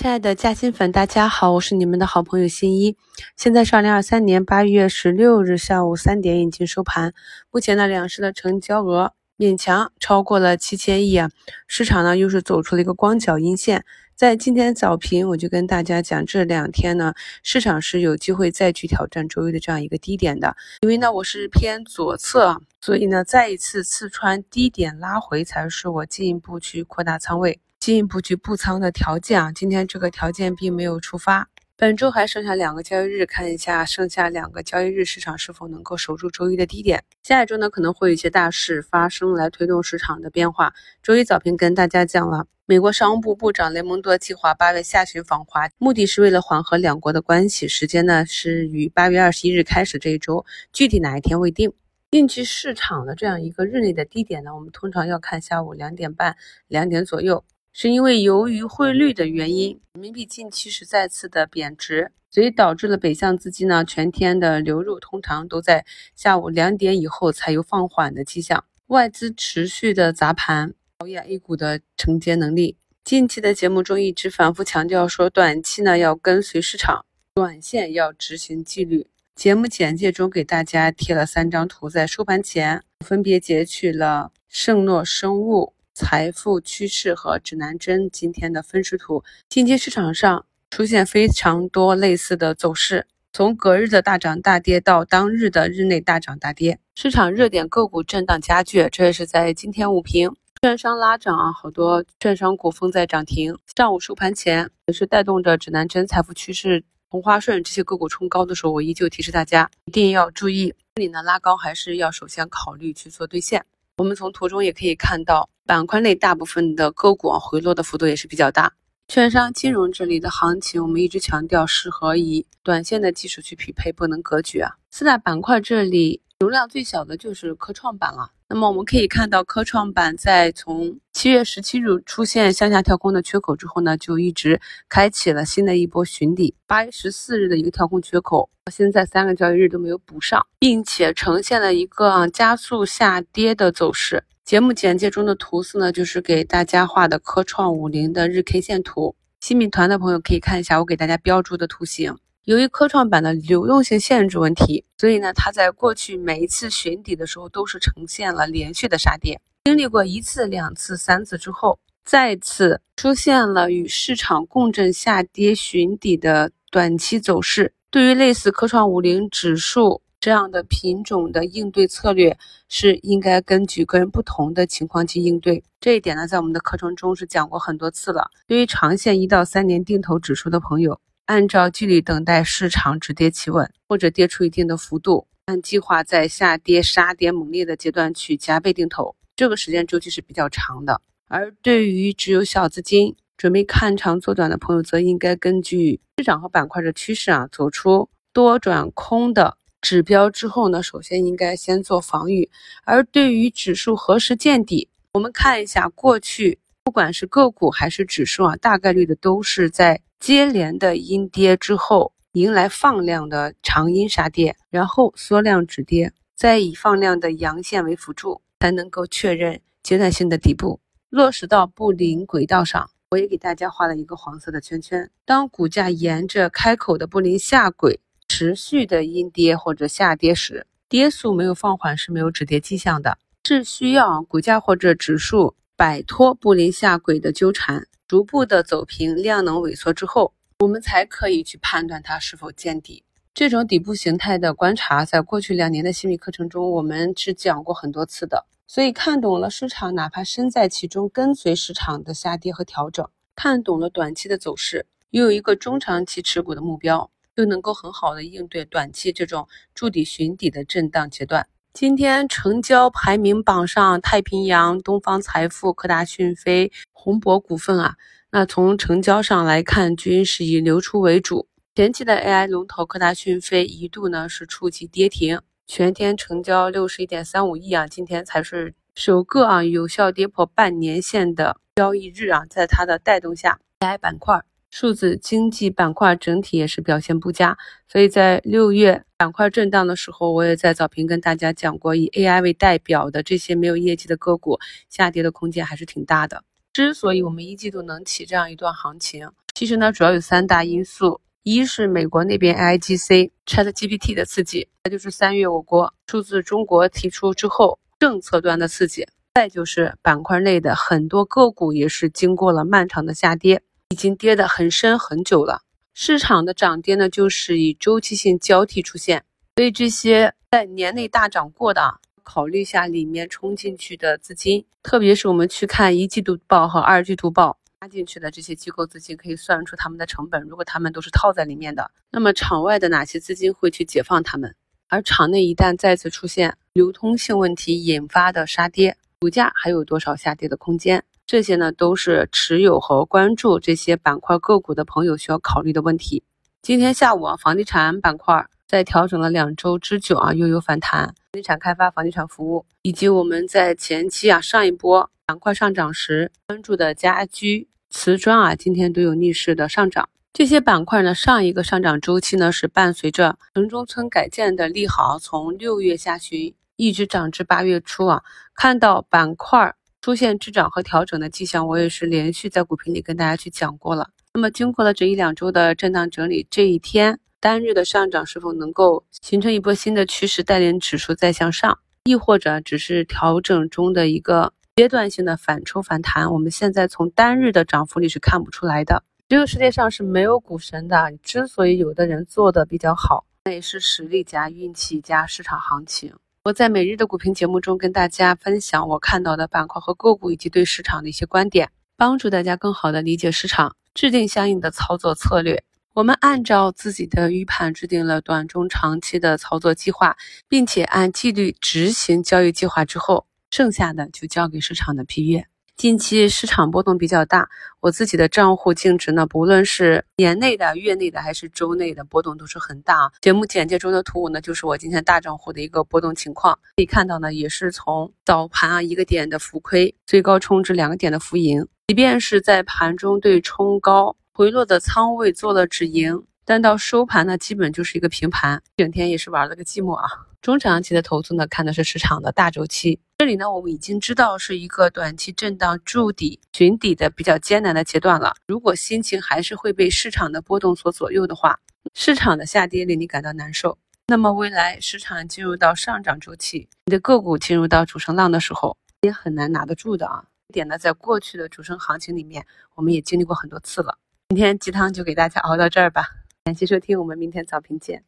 亲爱的嘉兴粉，大家好，我是你们的好朋友新一。现在是二零二三年八月十六日下午三点，已经收盘。目前呢，两市的成交额勉强超过了七千亿啊，市场呢又是走出了一个光脚阴线。在今天早评，我就跟大家讲，这两天呢，市场是有机会再去挑战周一的这样一个低点的。因为呢，我是偏左侧，所以呢，再一次刺穿低点拉回，才是我进一步去扩大仓位。进一步去布仓的条件啊，今天这个条件并没有触发。本周还剩下两个交易日，看一下剩下两个交易日市场是否能够守住周一的低点。下一周呢，可能会有一些大事发生来推动市场的变化。周一早评跟大家讲了，美国商务部部长雷蒙多计划八月下旬访华，目的是为了缓和两国的关系。时间呢是于八月二十一日开始这一周，具体哪一天未定。近期市场的这样一个日内的低点呢，我们通常要看下午两点半、两点左右。是因为由于汇率的原因，人民币近期是再次的贬值，所以导致了北向资金呢全天的流入通常都在下午两点以后才有放缓的迹象，外资持续的砸盘，考验 A 股的承接能力。近期的节目中一直反复强调说，短期呢要跟随市场，短线要执行纪律。节目简介中给大家贴了三张图，在收盘前分别截取了圣诺生物。财富趋势和指南针今天的分时图，近期市场上出现非常多类似的走势，从隔日的大涨大跌到当日的日内大涨大跌，市场热点个股震荡加剧。这也是在今天午评，券商拉涨啊，好多券商股封在涨停。上午收盘前也是带动着指南针、财富趋势、同花顺这些个股冲高的时候，我依旧提示大家一定要注意，这里呢拉高还是要首先考虑去做兑现。我们从图中也可以看到，板块内大部分的个股回落的幅度也是比较大。券商、金融这里的行情，我们一直强调适合以短线的技术去匹配，不能格局啊。四大板块这里。容量最小的就是科创板了。那么我们可以看到，科创板在从七月十七日出现向下跳空的缺口之后呢，就一直开启了新的一波寻底。八月十四日的一个跳空缺口，现在三个交易日都没有补上，并且呈现了一个加速下跌的走势。节目简介中的图四呢，就是给大家画的科创五零的日 K 线图。新米团的朋友可以看一下我给大家标注的图形。由于科创板的流动性限制问题，所以呢，它在过去每一次寻底的时候都是呈现了连续的杀跌。经历过一次、两次、三次之后，再次出现了与市场共振下跌寻底的短期走势。对于类似科创五零指数这样的品种的应对策略，是应该根据个人不同的情况去应对。这一点呢，在我们的课程中是讲过很多次了。对于长线一到三年定投指数的朋友。按照纪律等待市场止跌企稳，或者跌出一定的幅度，按计划在下跌杀跌猛烈的阶段去加倍定投，这个时间周期是比较长的。而对于只有小资金准备看长做短的朋友，则应该根据市场和板块的趋势啊，走出多转空的指标之后呢，首先应该先做防御。而对于指数何时见底，我们看一下过去，不管是个股还是指数啊，大概率的都是在。接连的阴跌之后，迎来放量的长阴杀跌，然后缩量止跌，再以放量的阳线为辅助，才能够确认阶段性的底部落实到布林轨道上。我也给大家画了一个黄色的圈圈。当股价沿着开口的布林下轨持续的阴跌或者下跌时，跌速没有放缓是没有止跌迹象的，是需要股价或者指数摆脱布林下轨的纠缠。逐步的走平量能萎缩之后，我们才可以去判断它是否见底。这种底部形态的观察，在过去两年的心理课程中，我们是讲过很多次的。所以看懂了市场，哪怕身在其中，跟随市场的下跌和调整，看懂了短期的走势，又有一个中长期持股的目标，就能够很好的应对短期这种筑底寻底的震荡阶段。今天成交排名榜上，太平洋、东方财富、科大讯飞、宏博股份啊，那从成交上来看，均是以流出为主。前期的 AI 龙头科大讯飞一度呢是触及跌停，全天成交六十一点三五亿啊，今天才是首个啊有效跌破半年线的交易日啊，在它的带动下，AI 板块。数字经济板块整体也是表现不佳，所以在六月板块震荡的时候，我也在早评跟大家讲过，以 AI 为代表的这些没有业绩的个股，下跌的空间还是挺大的。之所以我们一季度能起这样一段行情，其实呢，主要有三大因素：一是美国那边 IGC ChatGPT 的刺激，再就是三月我国数字中国提出之后政策端的刺激，再就是板块内的很多个股也是经过了漫长的下跌，已经跌得很深很久了。市场的涨跌呢，就是以周期性交替出现，所以这些在年内大涨过的，考虑一下里面冲进去的资金，特别是我们去看一季度报和二季度报加进去的这些机构资金，可以算出他们的成本。如果他们都是套在里面的，那么场外的哪些资金会去解放他们？而场内一旦再次出现流通性问题引发的杀跌，股价还有多少下跌的空间？这些呢，都是持有和关注这些板块个股的朋友需要考虑的问题。今天下午啊，房地产板块在调整了两周之久啊，又有反弹。房地产开发、房地产服务，以及我们在前期啊上一波板块上涨时关注的家居、瓷砖啊，今天都有逆势的上涨。这些板块呢，上一个上涨周期呢是伴随着城中村改建的利好，从六月下旬一直涨至八月初啊，看到板块。出现滞涨和调整的迹象，我也是连续在股评里跟大家去讲过了。那么经过了这一两周的震荡整理，这一天单日的上涨是否能够形成一波新的趋势，带领指数再向上，亦或者只是调整中的一个阶段性的反抽反弹？我们现在从单日的涨幅里是看不出来的。这个世界上是没有股神的，之所以有的人做的比较好，那也是实力加运气加市场行情。我在每日的股评节目中跟大家分享我看到的板块和个股以及对市场的一些观点，帮助大家更好的理解市场，制定相应的操作策略。我们按照自己的预判制定了短中长期的操作计划，并且按纪律执行交易计划之后，剩下的就交给市场的批阅。近期市场波动比较大，我自己的账户净值呢，不论是年内的、月内的还是周内的波动都是很大。节目简介中的图五呢，就是我今天大账户的一个波动情况，可以看到呢，也是从早盘啊一个点的浮亏，最高冲至两个点的浮盈，即便是在盘中对冲高回落的仓位做了止盈，但到收盘呢，基本就是一个平盘，整天也是玩了个寂寞啊。中长期的投资呢，看的是市场的大周期。这里呢，我们已经知道是一个短期震荡筑底、寻底的比较艰难的阶段了。如果心情还是会被市场的波动所左右的话，市场的下跌令你感到难受，那么未来市场进入到上涨周期，你的个股进入到主升浪的时候，也很难拿得住的啊。这点呢，在过去的主升行情里面，我们也经历过很多次了。今天鸡汤就给大家熬到这儿吧，感谢收听，我们明天早评见。